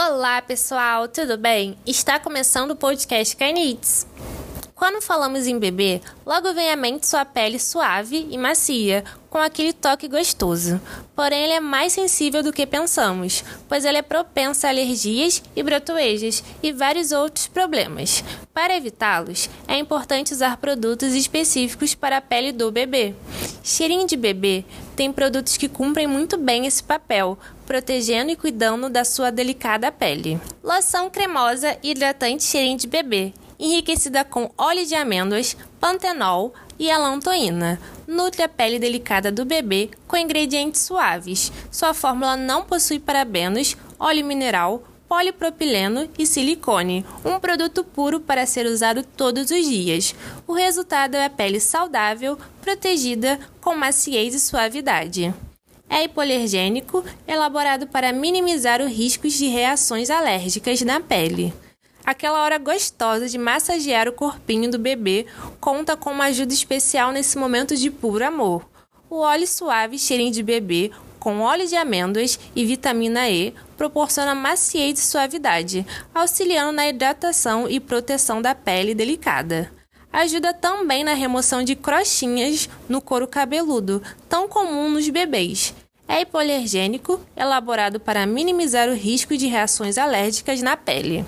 Olá, pessoal, tudo bem? Está começando o podcast Canits. Quando falamos em bebê, logo vem à mente sua pele suave e macia, com aquele toque gostoso. Porém, ele é mais sensível do que pensamos, pois ele é propenso a alergias e brotoejas e vários outros problemas. Para evitá-los, é importante usar produtos específicos para a pele do bebê. Cheirinho de bebê tem produtos que cumprem muito bem esse papel, protegendo e cuidando da sua delicada pele. Loção cremosa hidratante cheirinho de bebê enriquecida com óleo de amêndoas, pantenol e alantoína. Nutre a pele delicada do bebê com ingredientes suaves. Sua fórmula não possui parabenos, óleo mineral, polipropileno e silicone, um produto puro para ser usado todos os dias. O resultado é a pele saudável, protegida, com maciez e suavidade. É hipoalergênico, elaborado para minimizar os riscos de reações alérgicas na pele. Aquela hora gostosa de massagear o corpinho do bebê conta com uma ajuda especial nesse momento de puro amor. O óleo suave cheirinho de bebê com óleo de amêndoas e vitamina E proporciona maciez e suavidade, auxiliando na hidratação e proteção da pele delicada. Ajuda também na remoção de crochinhas no couro cabeludo, tão comum nos bebês. É hipoalergênico, elaborado para minimizar o risco de reações alérgicas na pele.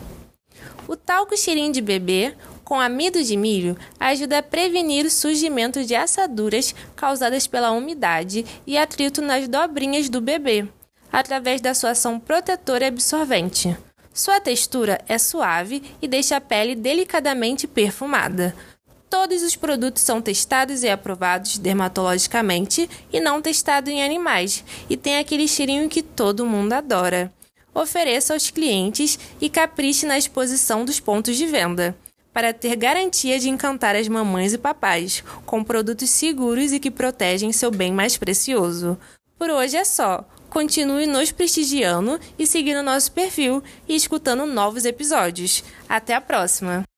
O talco cheirinho de bebê com amido de milho ajuda a prevenir o surgimento de assaduras causadas pela umidade e atrito nas dobrinhas do bebê, através da sua ação protetora e absorvente. Sua textura é suave e deixa a pele delicadamente perfumada. Todos os produtos são testados e aprovados dermatologicamente e não testados em animais, e tem aquele cheirinho que todo mundo adora ofereça aos clientes e capriche na exposição dos pontos de venda, para ter garantia de encantar as mamães e papais, com produtos seguros e que protegem seu bem mais precioso. Por hoje é só. Continue nos prestigiando e seguindo nosso perfil e escutando novos episódios. Até a próxima!